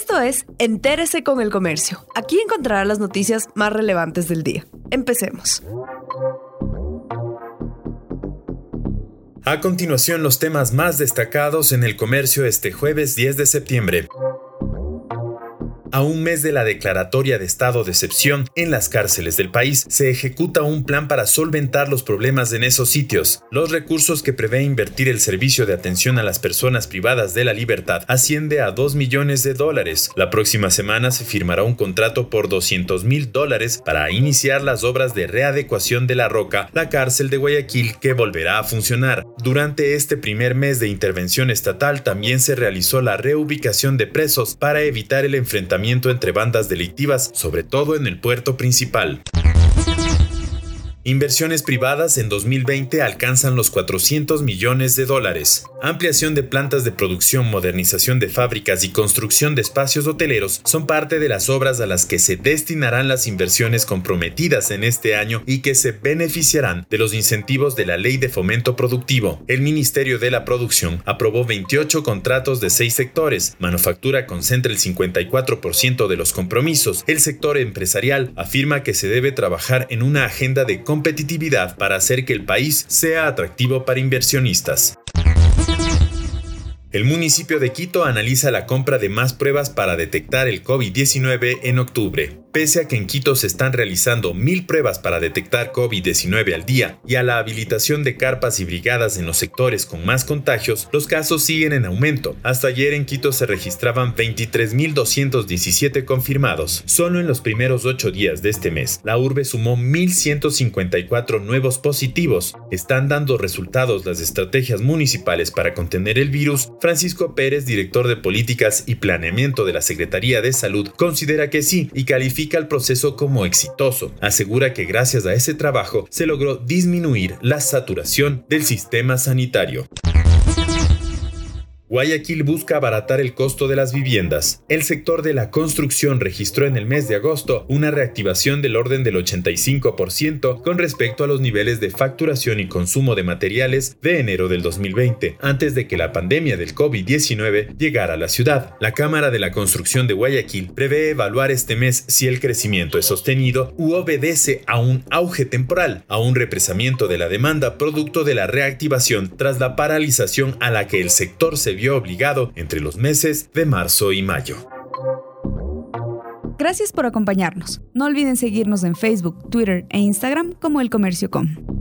Esto es Entérese con el Comercio. Aquí encontrará las noticias más relevantes del día. Empecemos. A continuación, los temas más destacados en el comercio este jueves 10 de septiembre. A un mes de la declaratoria de estado de excepción en las cárceles del país, se ejecuta un plan para solventar los problemas en esos sitios. Los recursos que prevé invertir el servicio de atención a las personas privadas de la libertad asciende a 2 millones de dólares. La próxima semana se firmará un contrato por 200 mil dólares para iniciar las obras de readecuación de La Roca, la cárcel de Guayaquil, que volverá a funcionar. Durante este primer mes de intervención estatal también se realizó la reubicación de presos para evitar el enfrentamiento entre bandas delictivas, sobre todo en el puerto principal. Inversiones privadas en 2020 alcanzan los 400 millones de dólares. Ampliación de plantas de producción, modernización de fábricas y construcción de espacios hoteleros son parte de las obras a las que se destinarán las inversiones comprometidas en este año y que se beneficiarán de los incentivos de la Ley de Fomento Productivo. El Ministerio de la Producción aprobó 28 contratos de seis sectores. Manufactura concentra el 54% de los compromisos. El sector empresarial afirma que se debe trabajar en una agenda de competitividad para hacer que el país sea atractivo para inversionistas. El municipio de Quito analiza la compra de más pruebas para detectar el COVID-19 en octubre. Pese a que en Quito se están realizando mil pruebas para detectar COVID-19 al día y a la habilitación de carpas y brigadas en los sectores con más contagios, los casos siguen en aumento. Hasta ayer en Quito se registraban 23.217 confirmados. Solo en los primeros ocho días de este mes, la urbe sumó 1.154 nuevos positivos. Están dando resultados las estrategias municipales para contener el virus. Francisco Pérez, director de políticas y planeamiento de la Secretaría de Salud, considera que sí y califica el proceso como exitoso. Asegura que gracias a ese trabajo se logró disminuir la saturación del sistema sanitario. Guayaquil busca abaratar el costo de las viviendas. El sector de la construcción registró en el mes de agosto una reactivación del orden del 85% con respecto a los niveles de facturación y consumo de materiales de enero del 2020, antes de que la pandemia del COVID-19 llegara a la ciudad. La Cámara de la Construcción de Guayaquil prevé evaluar este mes si el crecimiento es sostenido u obedece a un auge temporal, a un represamiento de la demanda producto de la reactivación tras la paralización a la que el sector se obligado entre los meses de marzo y mayo. Gracias por acompañarnos. No olviden seguirnos en Facebook, Twitter e Instagram como El Comercio Com.